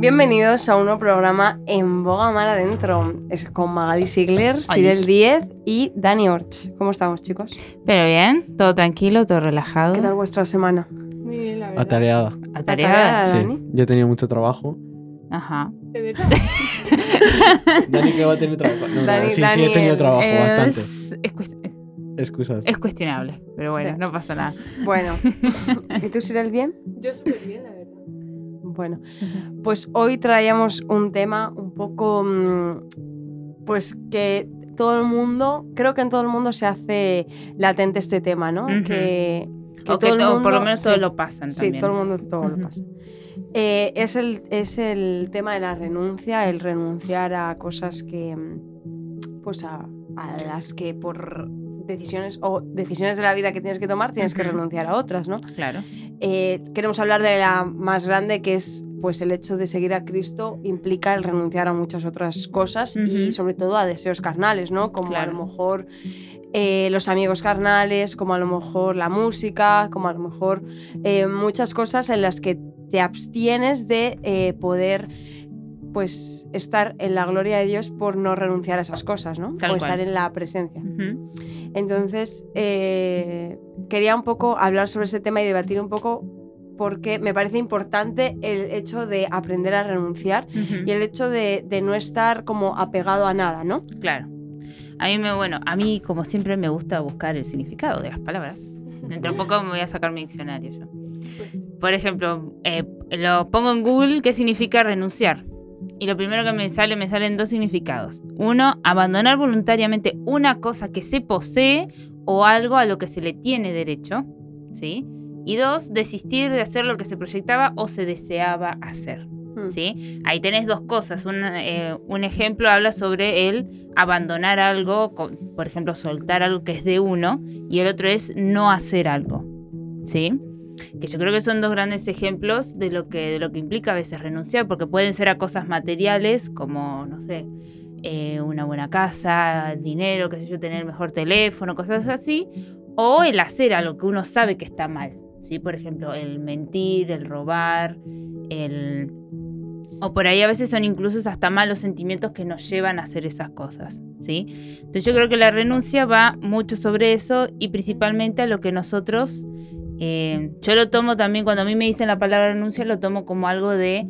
Bienvenidos a un nuevo programa en Boga Mar Adentro. Es con Magali Sigler, Sirel 10 y Dani Orch. ¿Cómo estamos, chicos? Pero bien, todo tranquilo, todo relajado. ¿Qué tal vuestra semana? Muy bien, la verdad. Atareada. Atareada. ¿Atareada, Sí, Dani? yo he tenido mucho trabajo. Ajá. ¿De verdad? Dani que va a tener trabajo. No, no, Dani- sí, sí, Dani, he tenido trabajo bastante. Es, es cuest- Excusas. es cuestionable, pero bueno, Sí. no pasa nada. Bueno. ¿Y tú, Sirel, bien? Yo súper bien, la verdad. Bueno, pues hoy traíamos un tema un poco, mm, pues que todo el mundo, creo que en todo el mundo se hace latente este tema, ¿no? Que, que o que todo el to- por lo mundo- menos sí, todos lo pasan Sí, también. todo el mundo todo lo pasa. Eh, es, el, es el tema de la renuncia, el renunciar a cosas que, mm, pues a, a las que por decisiones o decisiones de la vida que tienes que tomar tienes que renunciar a otras, ¿no? Claro. Eh, queremos hablar de la más grande, que es pues el hecho de seguir a Cristo implica el renunciar a muchas otras cosas y sobre todo a deseos carnales, ¿no? Como a lo mejor eh, los amigos carnales, como a lo mejor la música, como a lo mejor eh, muchas cosas en las que te abstienes de eh, poder pues estar en la gloria de Dios por no renunciar a esas cosas, ¿no? Tal o cual. estar en la presencia. Entonces, eh, quería un poco hablar sobre ese tema y debatir un poco porque me parece importante el hecho de aprender a renunciar y el hecho de, de no estar como apegado a nada, ¿no? Claro. A mí me, bueno, a mí como siempre me gusta buscar el significado de las palabras. Dentro de poco me voy a sacar mi diccionario yo. Pues, Por ejemplo, eh, lo pongo en Google qué significa renunciar. Y lo primero que me sale, me salen dos significados. Uno, abandonar voluntariamente una cosa que se posee o algo a lo que se le tiene derecho. ¿Sí? Y dos, desistir de hacer lo que se proyectaba o se deseaba hacer. Mm. ¿sí? Ahí tenés dos cosas. Un, eh, un ejemplo habla sobre el abandonar algo, por ejemplo, soltar algo que es de uno, y el otro es no hacer algo. ¿Sí? Que yo creo que son dos grandes ejemplos de lo que, de lo que implica a veces renunciar, porque pueden ser a cosas materiales, como, no sé, eh, una buena casa, dinero, qué sé yo, tener el mejor teléfono, cosas así, o el hacer algo que uno sabe que está mal. ¿sí? Por ejemplo, el mentir, el robar, el... O por ahí a veces son incluso hasta malos sentimientos que nos llevan a hacer esas cosas, ¿sí? Entonces yo creo que la renuncia va mucho sobre eso y principalmente a lo que nosotros... eh, yo lo tomo también, cuando a mí me dicen la palabra renuncia, lo tomo como algo de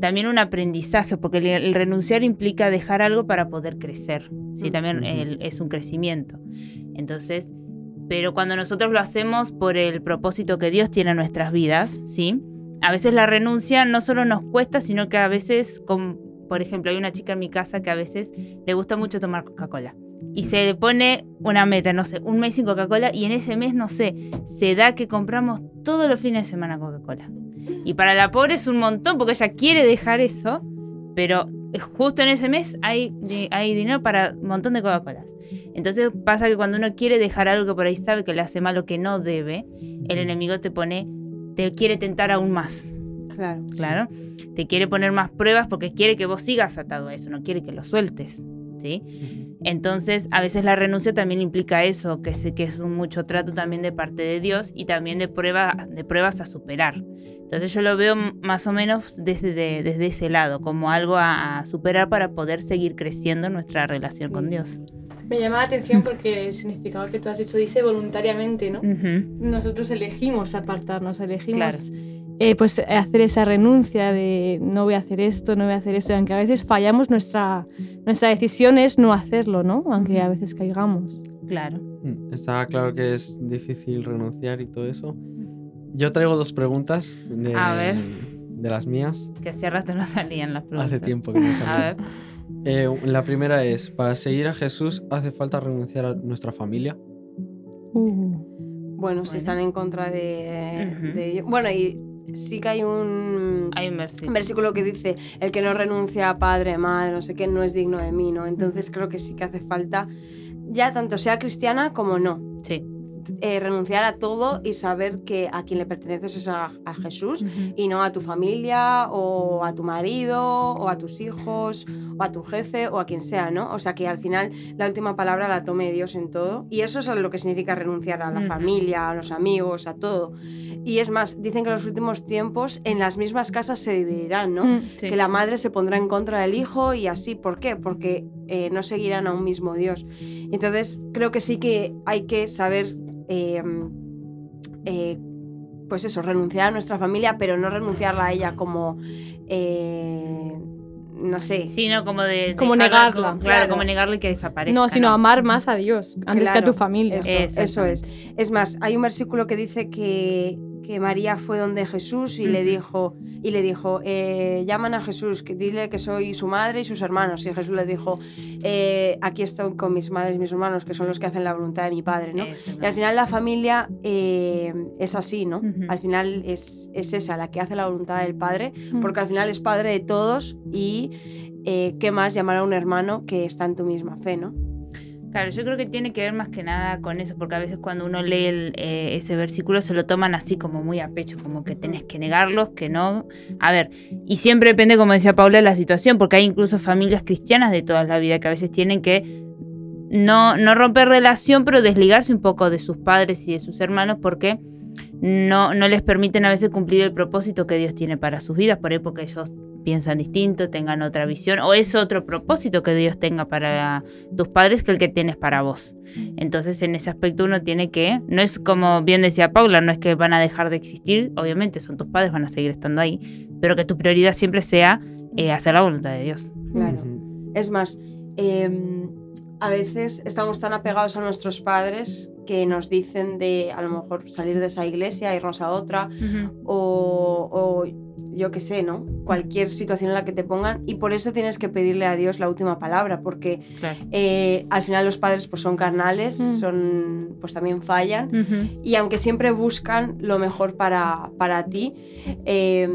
también un aprendizaje, porque el, el renunciar implica dejar algo para poder crecer, ¿sí? También Ujú. el- es un crecimiento. Entonces, pero cuando nosotros lo hacemos por el propósito que Dios tiene en nuestras vidas, ¿sí? A veces la renuncia no solo nos cuesta, sino que a veces, con, por ejemplo, hay una chica en mi casa que a veces le gusta mucho tomar Coca-Cola. Y se le pone una meta, no sé, un mes sin Coca-Cola y en ese mes, no sé, se da que compramos todos los fines de semana Coca-Cola. Y para la pobre es un montón porque ella quiere dejar eso, pero justo en ese mes hay, hay dinero para un montón de Coca-Colas. Entonces pasa que cuando uno quiere dejar algo que por ahí sabe que le hace mal o que no debe, el enemigo te pone, te quiere tentar aún más. Claro. Claro. Te quiere poner más pruebas porque quiere que vos sigas atado a eso, no quiere que lo sueltes. ¿Sí? Entonces, a veces la renuncia también implica eso, que es, que es un mucho trato también de parte de Dios y también de, prueba, de pruebas a superar. Entonces yo lo veo más o menos desde, de- desde ese lado, como algo a, a superar para poder seguir creciendo en nuestra relación con Sí. Dios. me llama la atención porque el significado que tú has dicho dice voluntariamente, ¿no? Ujú. Nosotros elegimos apartarnos, elegimos eh, pues hacer esa renuncia de no voy a hacer esto, no voy a hacer esto, y aunque a veces fallamos, nuestra, nuestra decisión es no hacerlo, ¿no? Aunque a veces caigamos. Claro. Mm, Está claro que es difícil renunciar y todo eso. Yo traigo dos preguntas de, A ver. de las mías. Que hace rato no salían las preguntas. Hace tiempo que no A salían. ver. Eh, la primera es, para seguir a Jesús hace falta renunciar a nuestra familia. Bueno, si Bueno. están en contra de, Ujú. de ello. Bueno, y sí que hay un, Hay un versículo. versículo que dice, el que no renuncia a padre, madre, no sé qué, no es digno de mí, ¿no? Entonces creo que sí que hace falta, ya tanto sea cristiana como no. Sí. Eh, renunciar a todo y saber que a quien le perteneces es a, a Jesús y no a tu familia o a tu marido o a tus hijos o a tu jefe o a quien sea, ¿no? O sea que al final la última palabra la tome Dios en todo y eso es lo que significa renunciar a la familia, a los amigos, a todo. Y es más, dicen que en los últimos tiempos en las mismas casas se dividirán, ¿no? Mm. Sí. Que la madre se pondrá en contra del hijo y así. ¿Por qué? Porque eh, no seguirán a un mismo Dios. Entonces, creo que sí que hay que saber, eh, eh, pues eso, renunciar a nuestra familia, pero no renunciarla a ella como, eh, no sé. Sí, no, como de. Como negarla. Claro, Claro. como negarle que desaparezca. No, sino amar más a Dios antes que a tu familia. Eso, eso es. Es más, hay un versículo que dice que, que María fue donde Jesús y le dijo, y le dijo, eh, llaman a Jesús, que dile que soy su madre y sus hermanos. Y Jesús le dijo, eh, aquí estoy con mis madres y mis hermanos, que son los que hacen la voluntad de mi padre, ¿no? Eso, Y al final la familia eh, es así, ¿no? Al final es, es esa, la que hace la voluntad del padre, porque al final es padre de todos y qué más llamar a un hermano que está en tu misma fe, ¿no? Claro, yo creo que tiene que ver más que nada con eso, porque a veces cuando uno lee eh, ese versículo se lo toman así como muy a pecho, como que tenés que negarlos, que no. A ver, y siempre depende, como decía Paula, de la situación, porque hay incluso familias cristianas de toda la vida que a veces tienen que no, no romper relación, pero desligarse un poco de sus padres y de sus hermanos, porque no, no les permiten a veces cumplir el propósito que Dios tiene para sus vidas, por ahí porque ellos piensan distinto, tengan otra visión, o es otro propósito que Dios tenga para tus padres que el que tienes para vos. Entonces, en ese aspecto uno tiene que, no es como bien decía Paula, no es que van a dejar de existir, obviamente son tus padres, van a seguir estando ahí, pero que tu prioridad siempre sea eh, hacer la voluntad de Dios. Claro. Es más, eh, a veces estamos tan apegados a nuestros padres que nos dicen de a lo mejor salir de esa iglesia, irnos a otra, o, o yo qué sé, ¿no? Cualquier situación en la que te pongan y por eso tienes que pedirle a Dios la última palabra, porque Claro. eh, al final los padres pues son carnales, Mm. son pues también fallan y aunque siempre buscan lo mejor para, para ti, eh,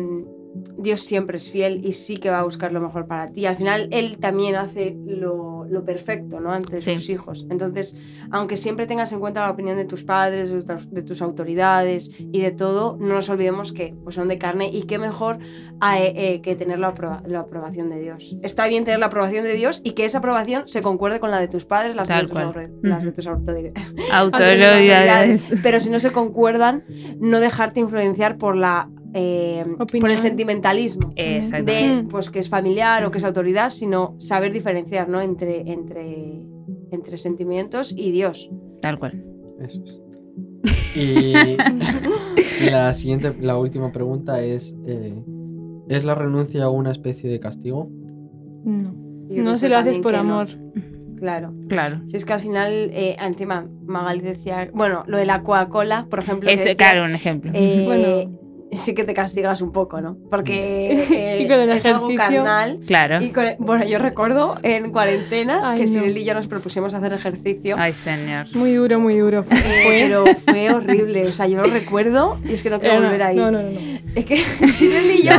Dios siempre es fiel y sí que va a buscar lo mejor para ti. Al final, Él también hace lo, lo perfecto ¿no? ante Sí. sus hijos. Entonces, aunque siempre tengas en cuenta la opinión de tus padres, de tus, de tus autoridades y de todo, no nos olvidemos que pues, son de carne y qué mejor eh, eh, que tener la, aproba- la aprobación de Dios. Está bien tener la aprobación de Dios y que esa aprobación se concuerde con la de tus padres, las, de tus, las de tus autoridades Autoridades. pero si no se concuerdan, no dejarte influenciar por la eh, por el sentimentalismo Exactamente. de pues que es familiar o que es autoridad, sino saber diferenciar ¿no? entre, entre, entre sentimientos y Dios. Tal cual. Eso es. Y la siguiente, la última pregunta es: eh, ¿es la renuncia una especie de castigo? No. Yo No si lo haces por no. amor. Claro. Claro. Si es que al final, eh, encima, Magali decía, bueno, lo de la Coca-Cola, por ejemplo, que Eso, decías, claro, un ejemplo. eh, Bueno. sí que te castigas un poco, ¿no? Porque eh, Y con el es algo carnal. claro. Y con- bueno, yo recuerdo en cuarentena Ay, que no. Cyril y yo nos propusimos hacer ejercicio. Ay, señor. Muy duro, muy duro. eh, pero fue horrible. O sea, yo lo recuerdo y es que no quiero Era- volver ahí. No, no, no. no. Es que Cyril y yo.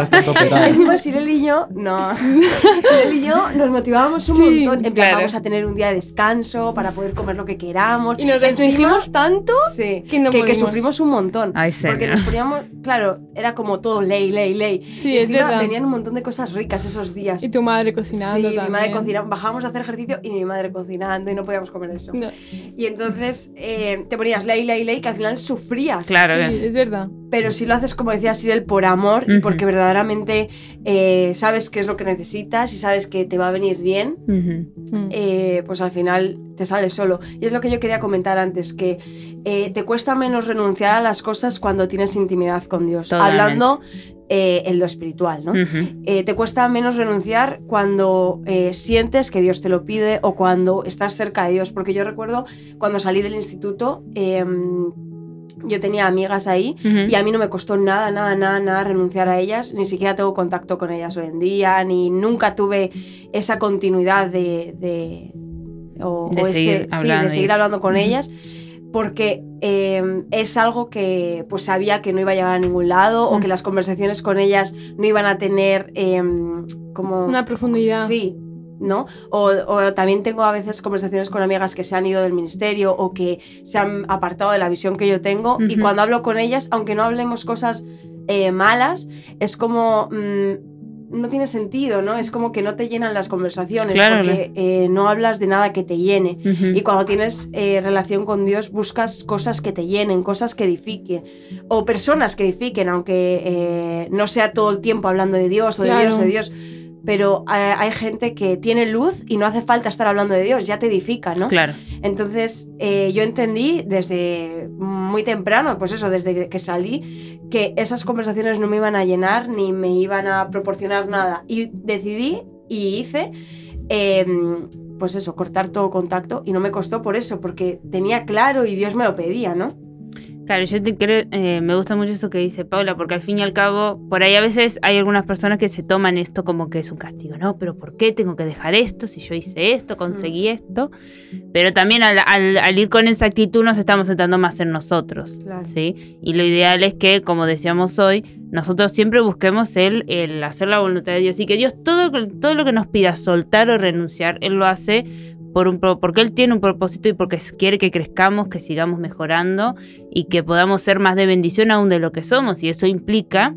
Encima Cyril y yo, no. Cyril y yo nos motivábamos un Sí, montón. En plan, claro. vamos a tener un día de descanso para poder comer lo que queramos. Y nos restringimos tanto Sí, que no que, sufrimos un montón. Ay, Porque señor. nos poníamos, claro, era como todo ley, ley, ley. Sí, Y es verdad. venían un montón de cosas ricas esos días. Y tu madre cocinando sí, también. mi madre cocinando. Bajábamos a hacer ejercicio y mi madre cocinando y no podíamos comer eso. No, Y entonces eh, te ponías ley, ley, ley, que al final sufrías. Claro. sí, es verdad. Pero si lo haces, como decía Sirel, por amor y porque verdaderamente eh, sabes qué es lo que necesitas y sabes que te va a venir bien. Mm. eh, pues al final te sale solo. Y es lo que yo quería comentar antes, que eh, te cuesta menos renunciar a las cosas cuando tienes intimidad con Dios. Totalmente. Hablando eh, en lo espiritual, ¿no? Eh, te cuesta menos renunciar cuando eh, sientes que Dios te lo pide o cuando estás cerca de Dios. Porque yo recuerdo cuando salí del instituto, em, yo tenía amigas ahí y a mí no me costó nada, nada, nada, nada renunciar a ellas. Ni siquiera tengo contacto con ellas hoy en día, ni nunca tuve esa continuidad de... de o- De o ese- seguir sí, hablando de seguir hablando con ellas porque eh, es algo que pues sabía que no iba a llevar a ningún lado o que las conversaciones con ellas no iban a tener eh, como Una profundidad. sí ¿no? O, o, también tengo a veces conversaciones con amigas que se han ido del ministerio o que se han apartado de la visión que yo tengo y cuando hablo con ellas, aunque no hablemos cosas eh, malas, es como... Mm, no tiene sentido, ¿no? Es como que no te llenan las conversaciones porque eh, no hablas de nada que te llene. Y cuando tienes eh, relación con Dios, buscas cosas que te llenen, cosas que edifiquen. O personas que edifiquen, aunque no sea todo el tiempo hablando de Dios o de Dios o de Dios pero hay gente que tiene luz y no hace falta estar hablando de Dios, ya te edifica, ¿no? Claro. Entonces, eh, yo entendí desde muy temprano, pues eso, desde que salí, que esas conversaciones no me iban a llenar ni me iban a proporcionar nada. Y decidí y hice, em, pues eso, cortar todo contacto y no me costó por eso, porque tenía claro y Dios me lo pedía, ¿no? Claro, yo te creo, eh, me gusta mucho eso que dice Paula, porque al fin y al cabo, por ahí a veces hay algunas personas que se toman esto como que es un castigo, ¿no? Pero ¿por qué tengo que dejar esto si yo hice esto, conseguí esto? Pero también al, ir con esa actitud nos estamos sentando más en nosotros, ¿sí? Y lo ideal es que, como decíamos hoy, nosotros siempre busquemos el, el hacer la voluntad de Dios y que Dios todo, todo lo que nos pida soltar o renunciar, Él lo hace por un, porque Él tiene un propósito y porque quiere que crezcamos, que sigamos mejorando y que podamos ser más de bendición aún de lo que somos. Y eso implica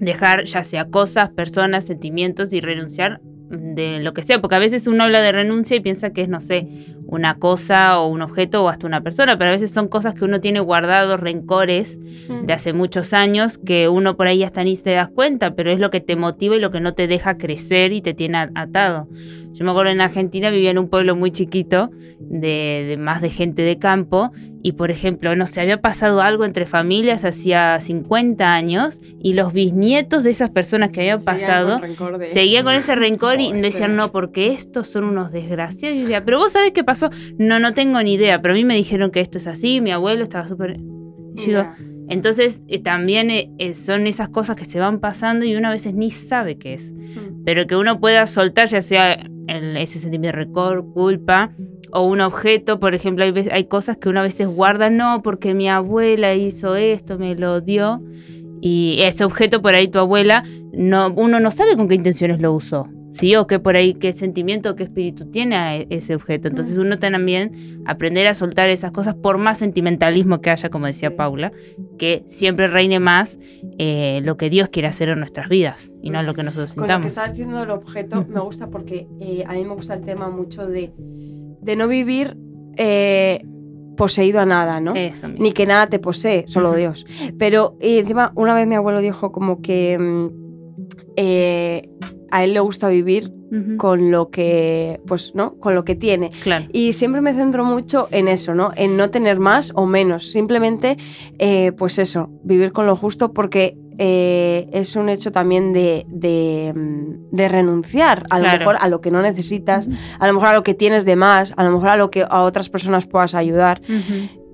dejar ya sea cosas, personas, sentimientos y renunciar de lo que sea, porque a veces uno habla de renuncia y piensa que es, no sé, una cosa o un objeto o hasta una persona, pero a veces son cosas que uno tiene guardados, rencores mm. de hace muchos años, que uno por ahí hasta ni se das cuenta, pero es lo que te motiva y lo que no te deja crecer y te tiene atado. Yo me acuerdo en Argentina vivía en un pueblo muy chiquito, de, más de gente de campo, y por ejemplo, no sé, había pasado algo entre familias hacía 50 años, y los bisnietos de esas personas que habían pasado seguían con ese rencor y decían, no, porque estos son unos desgraciados. Y yo decía, pero vos sabés qué pasó. No, no tengo ni idea, pero a mí me dijeron que esto es así, mi abuelo estaba súper... entonces eh, también eh, eh, son esas cosas que se van pasando y uno a veces ni sabe qué es. Hmm. Pero que uno pueda soltar, ya sea ese sentimiento de rencor, culpa, o un objeto, por ejemplo, hay, hay cosas que uno a veces guarda, no, porque mi abuela hizo esto, me lo dio. Y ese objeto por ahí tu abuela, no, uno no sabe con qué intenciones lo usó. ¿sí? O qué por ahí, qué sentimiento, qué espíritu tiene e, ese objeto. Entonces uno también aprender a soltar esas cosas por más sentimentalismo que haya, como decía Paula, que siempre reine más eh, lo que Dios quiere hacer en nuestras vidas y no lo que nosotros sintamos. Con lo que estás diciendo el objeto me gusta porque eh, a mí me gusta el tema mucho de, de no vivir... Eh, poseído a nada, ¿no? Ni que nada te posee, solo Dios. Pero encima, una vez mi abuelo dijo como que mm, a él le gusta vivir con lo que pues no con lo que tiene. Y siempre me centro mucho en eso no en no tener más o menos. Simplemente eh, pues eso vivir con lo justo porque eh, es un hecho también de, de, mm, renunciar a lo mejor a lo que no necesitas, a lo mejor a lo que tienes de más, a lo mejor a lo que a otras personas puedas ayudar.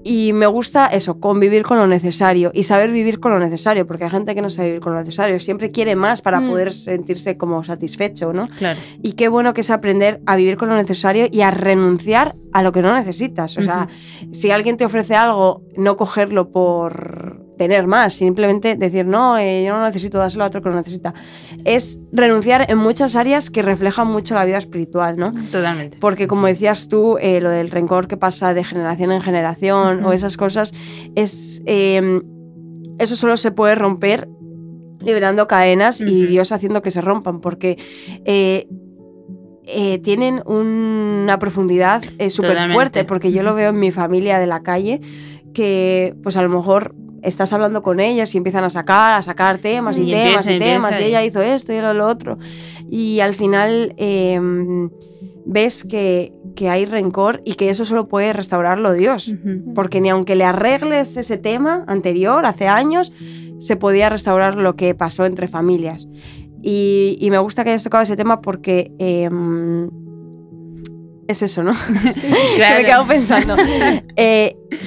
Y me gusta eso, convivir con lo necesario y saber vivir con lo necesario, porque hay gente que no sabe vivir con lo necesario, siempre quiere más para mm. poder sentirse como satisfecho, ¿no? Claro. Y qué bueno que es aprender a vivir con lo necesario y a renunciar a lo que no necesitas. O sea, si alguien te ofrece algo, no cogerlo por tener más, simplemente decir, no, eh, yo no necesito dárselo a otro que lo necesita. Es renunciar en muchas áreas que reflejan mucho la vida espiritual, ¿no? Totalmente. Porque como decías tú, eh, lo del rencor que pasa de generación en generación o esas cosas, es, em, eso solo se puede romper liberando cadenas y Dios haciendo que se rompan, porque... Eh, tienen una profundidad súper fuerte, porque yo lo veo en mi familia de la calle, que pues a lo mejor estás hablando con ellas y empiezan a sacar, a sacar temas y, temas y temas, y ella hizo esto y era lo otro. Y al final em, ves que, hay rencor y que eso solo puede restaurarlo Dios. Porque ni aunque le arregles ese tema anterior, hace años, se podía restaurar lo que pasó entre familias. Y, me gusta que hayas tocado ese tema porque... Em, es eso, ¿no? que me he quedado pensando.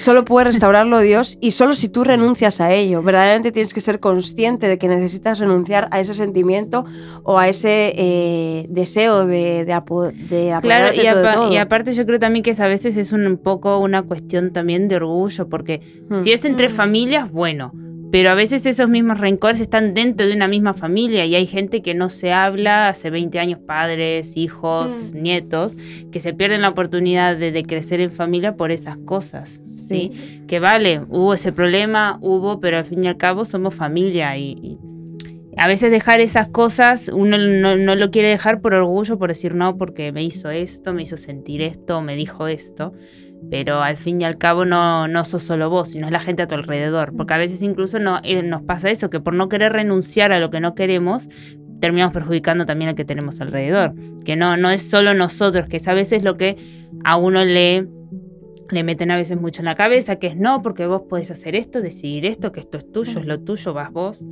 Solo puede restaurarlo Dios y solo si tú renuncias a ello. Verdaderamente tienes que ser consciente de que necesitas renunciar a ese sentimiento o a ese eh, deseo de, de, Claro, y, y, aparte yo creo también que a veces es un, poco una cuestión también de orgullo, porque si es entre mm. familias, bueno pero a veces esos mismos rencores están dentro de una misma familia y hay gente que no se habla hace 20 años, padres, hijos, Mm. nietos, que se pierden la oportunidad de, de crecer en familia por esas cosas, ¿sí? Que vale, hubo ese problema, hubo, pero al fin y al cabo somos familia y, y a veces dejar esas cosas uno no, no lo quiere dejar por orgullo, por decir no, porque me hizo esto, me hizo sentir esto, me dijo esto pero al fin y al cabo no, no sos solo vos, sino es la gente a tu alrededor. Porque a veces incluso no, eh, nos pasa eso, que por no querer renunciar a lo que no queremos, terminamos perjudicando también al que tenemos alrededor. Que no, no es solo nosotros, que es a veces lo que a uno le, le meten a veces mucho en la cabeza, que es no, porque vos podés hacer esto, decidir esto, que esto es tuyo, es lo tuyo, vas vos.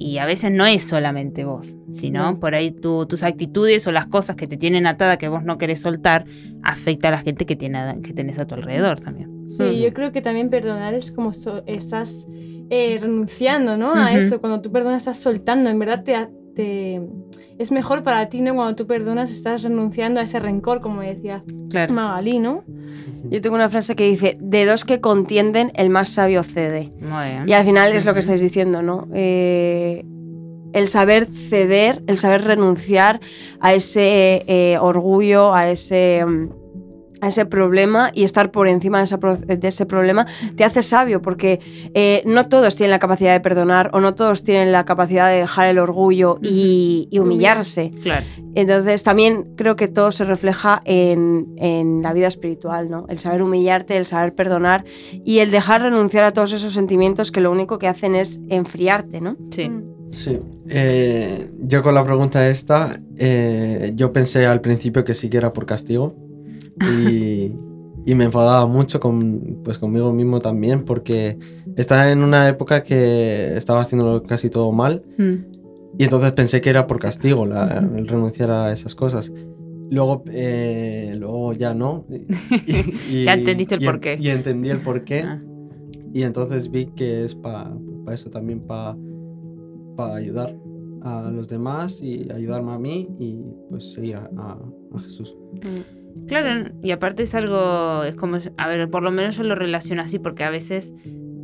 Y a veces no es solamente vos, sino No. por ahí tu- tus actitudes o las cosas que te tienen atada que vos no querés soltar, afecta a la gente que, tiene, que tenés a tu alrededor también. Sí, yo creo que también perdonar es como so- estás eh, renunciando, ¿no? A eso. Cuando tú perdonas estás soltando. En verdad te, te- es mejor para ti, ¿no? Cuando tú perdonas estás renunciando a ese rencor, como decía Claro. Magalí, ¿no? Yo tengo una frase que dice, de dos que contienden, el más sabio cede. Muy bien. Y al final es lo que estáis diciendo, ¿no? Eh, el saber ceder, el saber renunciar a ese eh, orgullo, a ese, mm, a ese problema y estar por encima de, esa pro- de ese problema te hace sabio porque eh, no todos tienen la capacidad de perdonar o no todos tienen la capacidad de dejar el orgullo y, y humillarse. Claro. Entonces también creo que todo se refleja en, en la vida espiritual, ¿no? El saber humillarte, el saber perdonar y el dejar renunciar a todos esos sentimientos que lo único que hacen es enfriarte, ¿no? Sí. Mm. Sí, eh, yo con la pregunta esta, eh, yo pensé al principio que sí que era por castigo y, y me enfadaba mucho con, pues conmigo mismo también porque estaba en una época que estaba haciéndolo casi todo mal Mm. y entonces pensé que era por castigo la- el renunciar a esas cosas. Luego, eh, luego ya no. y- y- Ya entendiste el porqué. Y entendí el porqué. Ah. Y entonces vi que es para eso también, para ayudar a los demás y ayudarme a mí y pues seguir a, a- a Jesús. Claro, y aparte es algo, es como, a ver, por lo menos yo lo relaciono así, porque a veces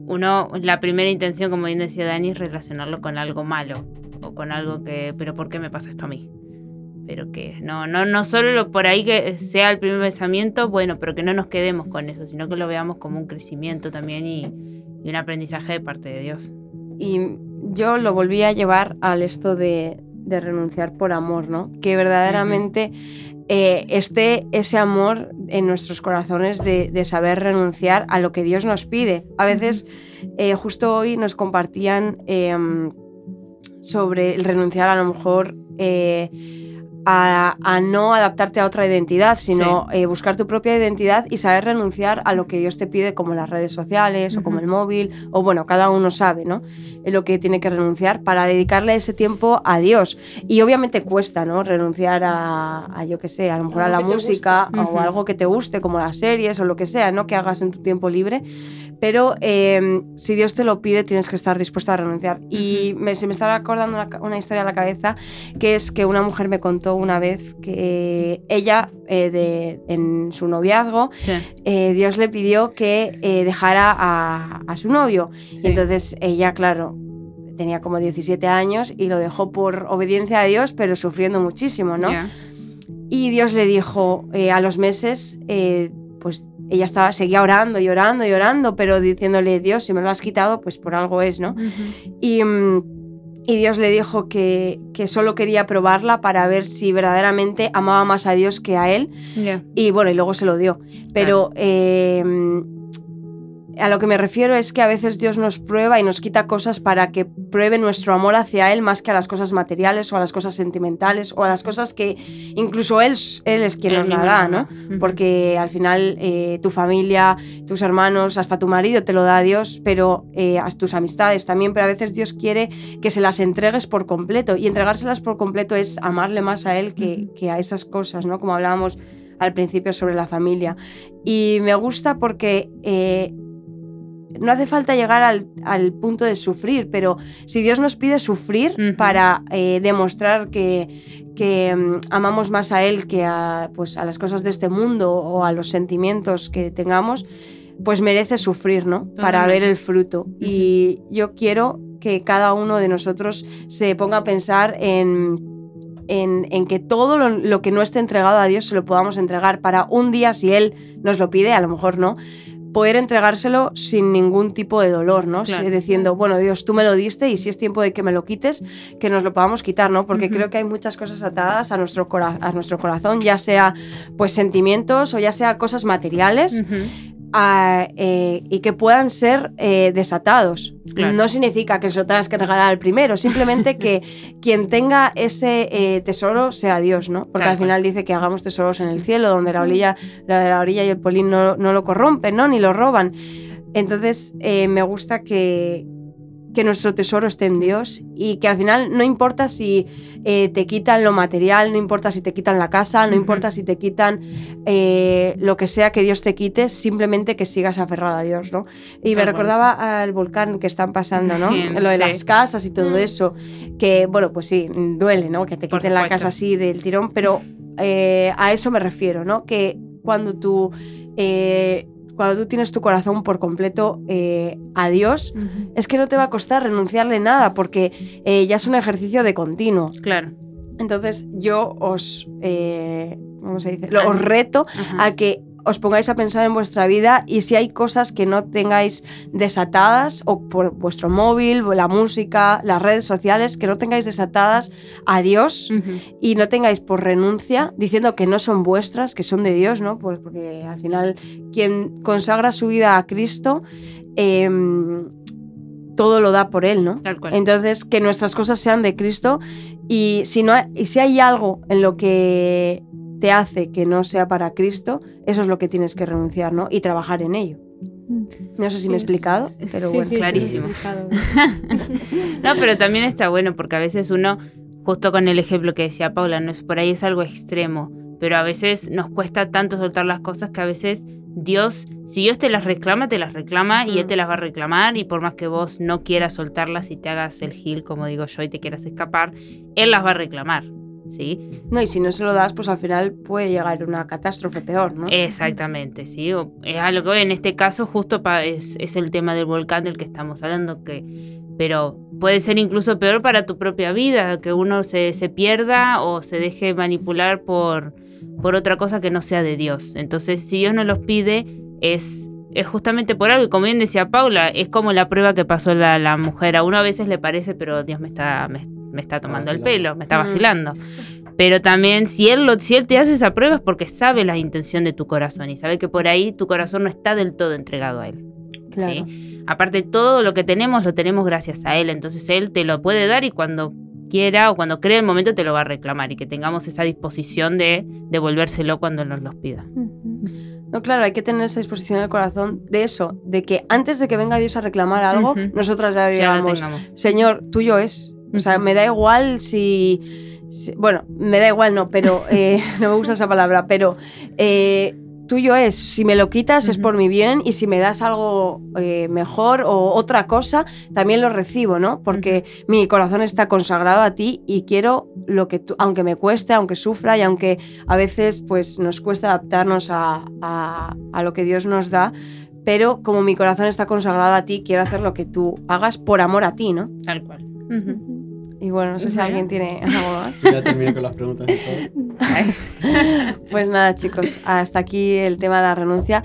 uno, la primera intención, como bien decía Dani, es relacionarlo con algo malo, o con algo que, pero ¿por qué me pasa esto a mí? Pero que no, no, no solo lo- por ahí que sea el primer pensamiento, bueno, pero que no nos quedemos con eso, sino que lo veamos como un crecimiento también y, y un aprendizaje de parte de Dios. Y yo lo volví a llevar al esto de, de renunciar por amor, ¿no? Que verdaderamente eh, esté ese amor en nuestros corazones de, de saber renunciar a lo que Dios nos pide. A veces, eh, justo hoy nos compartían em, sobre el renunciar a lo mejor eh, a, a no adaptarte a otra identidad, sino eh, buscar tu propia identidad y saber renunciar a lo que Dios te pide, como las redes sociales o como el móvil, o bueno, cada uno sabe, ¿no? Lo que tiene que renunciar para dedicarle ese tiempo a Dios. Y obviamente cuesta, ¿no? Renunciar a, a, yo qué sé, a lo mejor a Algo la que te música gusta. o Ujú. algo que te guste, como las series o lo que sea, ¿no? Que hagas en tu tiempo libre. Pero eh, si Dios te lo pide, tienes que estar dispuesta a renunciar. Y me- se me está acordando una, una historia a la cabeza, que es que una mujer me contó una vez que ella, eh, de, en su noviazgo, Sí, eh, Dios le pidió que eh, dejara a, a su novio. sí. Y entonces ella, claro, tenía como 17 años y lo dejó por obediencia a Dios, pero sufriendo muchísimo, ¿no? Y Dios le dijo a los meses, pues ella estaba, seguía orando y orando y orando, pero diciéndole, Dios, si me lo has quitado, pues por algo es, ¿no? Y, mm, y Dios le dijo que, que solo quería probarla para ver si verdaderamente amaba más a Dios que a él. Y bueno, y luego se lo dio. Pero eh, a lo que me refiero es que a veces Dios nos prueba y nos quita cosas para que pruebe nuestro amor hacia Él más que a las cosas materiales o a las cosas sentimentales o a las cosas que incluso Él, él es quien nos la da, ¿no? Porque al final eh, tu familia, tus hermanos, hasta tu marido te lo da Dios, pero eh, a tus amistades también, pero a veces Dios quiere que se las entregues por completo y entregárselas por completo es amarle más a Él que, que a esas cosas, ¿no? Como hablábamos al principio sobre la familia. Y me gusta porque eh, no hace falta llegar al, al punto de sufrir, pero si Dios nos pide sufrir para eh, demostrar que, que mm, amamos más a Él que a, pues, a las cosas de este mundo o a los sentimientos que tengamos, pues merece sufrir, ¿no? Para ver el fruto. Y yo quiero que cada uno de nosotros se ponga a pensar en en, que todo lo, que no esté entregado a Dios se lo podamos entregar para un día, si Él nos lo pide, a lo mejor no, poder entregárselo sin ningún tipo de dolor, ¿no? Diciendo, bueno, Dios, tú me lo diste y si es tiempo de que me lo quites, que nos lo podamos quitar, ¿no? Porque creo que hay muchas cosas atadas a nuestro, a nuestro corazón, ya sea pues sentimientos o ya sea cosas materiales. Eh, y que puedan ser eh, desatados. No significa que se lo tengas que regalar al primero, simplemente que quien tenga ese eh, tesoro sea Dios, ¿no? Porque al final dice que hagamos tesoros en el cielo, donde la orilla, la, orilla y el polín no, no, lo corrompen, ¿no? Ni lo roban. Entonces, me gusta que, que nuestro tesoro esté en Dios y que al final no importa si eh, te quitan lo material, no importa si te quitan la casa, no importa si te quitan eh, lo que sea que Dios te quite, simplemente que sigas aferrado a Dios, ¿no? Y me recordaba al volcán que están pasando, ¿no? lo de las casas y todo mm. eso, que bueno, pues sí, duele, ¿no? Que te quiten la casa así del tirón, pero eh, a eso me refiero, ¿no? Que cuando tú cuando tú tienes tu corazón por completo eh, a Dios, es que no te va a costar renunciarle nada, porque eh, ya es un ejercicio de continuo. Claro. Entonces yo os, eh, ¿cómo se dice? Os reto a que os pongáis a pensar en vuestra vida y si hay cosas que no tengáis desatadas o por vuestro móvil, la música, las redes sociales, que no tengáis desatadas a Dios y no tengáis por renuncia diciendo que no son vuestras, que son de Dios, ¿no? Pues porque al final quien consagra su vida a Cristo em, todo lo da por él, ¿no? Entonces, que nuestras cosas sean de Cristo y si, no, y si hay algo en lo que te hace que no sea para Cristo, eso es lo que tienes que renunciar, ¿no? Y trabajar en ello. Mm. No sé si me he explicado, pero bueno. clarísimo. no, pero también está bueno porque a veces uno, justo con el ejemplo que decía Paula, no es por ahí es algo extremo, pero a veces nos cuesta tanto soltar las cosas que a veces Dios, si Dios te las reclama, te las reclama y Él mm. te las va a reclamar y por más que vos no quieras soltarlas y te hagas el gil, como digo yo, y te quieras escapar, Él las va a reclamar. No, y si no se lo das, pues al final puede llegar una catástrofe peor, ¿no? Exactamente, sí. Es algo en este caso justo es, es, el tema del volcán del que estamos hablando, que, pero puede ser incluso peor para tu propia vida, que uno se, se pierda o se deje manipular por, por otra cosa que no sea de Dios. Entonces, si Dios no los pide, es es justamente por algo, y como bien decía Paula, es como la prueba que pasó la, la mujer. A uno a veces le parece, pero Dios me está, está tomando el pelo, me está vacilando. Pero también si él, lo, si él te hace esa prueba es porque sabe la intención de tu corazón y sabe que por ahí tu corazón no está del todo entregado a él. Aparte, todo lo que tenemos lo tenemos gracias a él, entonces él te lo puede dar y cuando quiera o cuando cree el momento te lo va a reclamar y que tengamos esa disposición de devolvérselo cuando nos los pida. No, claro, hay que tener esa disposición en el corazón de eso, de que antes de que venga Dios a reclamar algo, nosotras ya digamos, Señor, tuyo es, o sea, me da igual si, bueno, me da igual no, pero eh, no me gusta esa palabra, pero eh, tuyo es, si me lo quitas es por mi bien y si me das algo eh, mejor o otra cosa, también lo recibo, ¿no? Porque mi corazón está consagrado a ti y quiero lo que tú, aunque me cueste, aunque sufra y aunque a veces pues nos cuesta adaptarnos a, a lo que Dios nos da, pero como mi corazón está consagrado a ti, quiero hacer lo que tú hagas por amor a ti, ¿no? Tal cual. Y bueno, no sé si alguien tiene algo más. Ya terminé con las preguntas pues nada, chicos, hasta aquí el tema de la renuncia.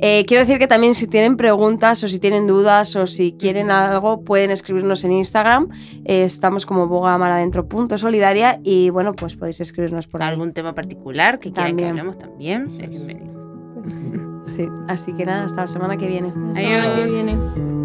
Eh, quiero decir que también si tienen preguntas o si tienen dudas o si quieren algo, pueden escribirnos en Instagram. Eh, estamos como bogamaradentro.solidaria y bueno, pues podéis escribirnos por ¿Algún tema particular que quieran que hablemos también? Sí, así que nada, hasta la semana que viene. Adiós.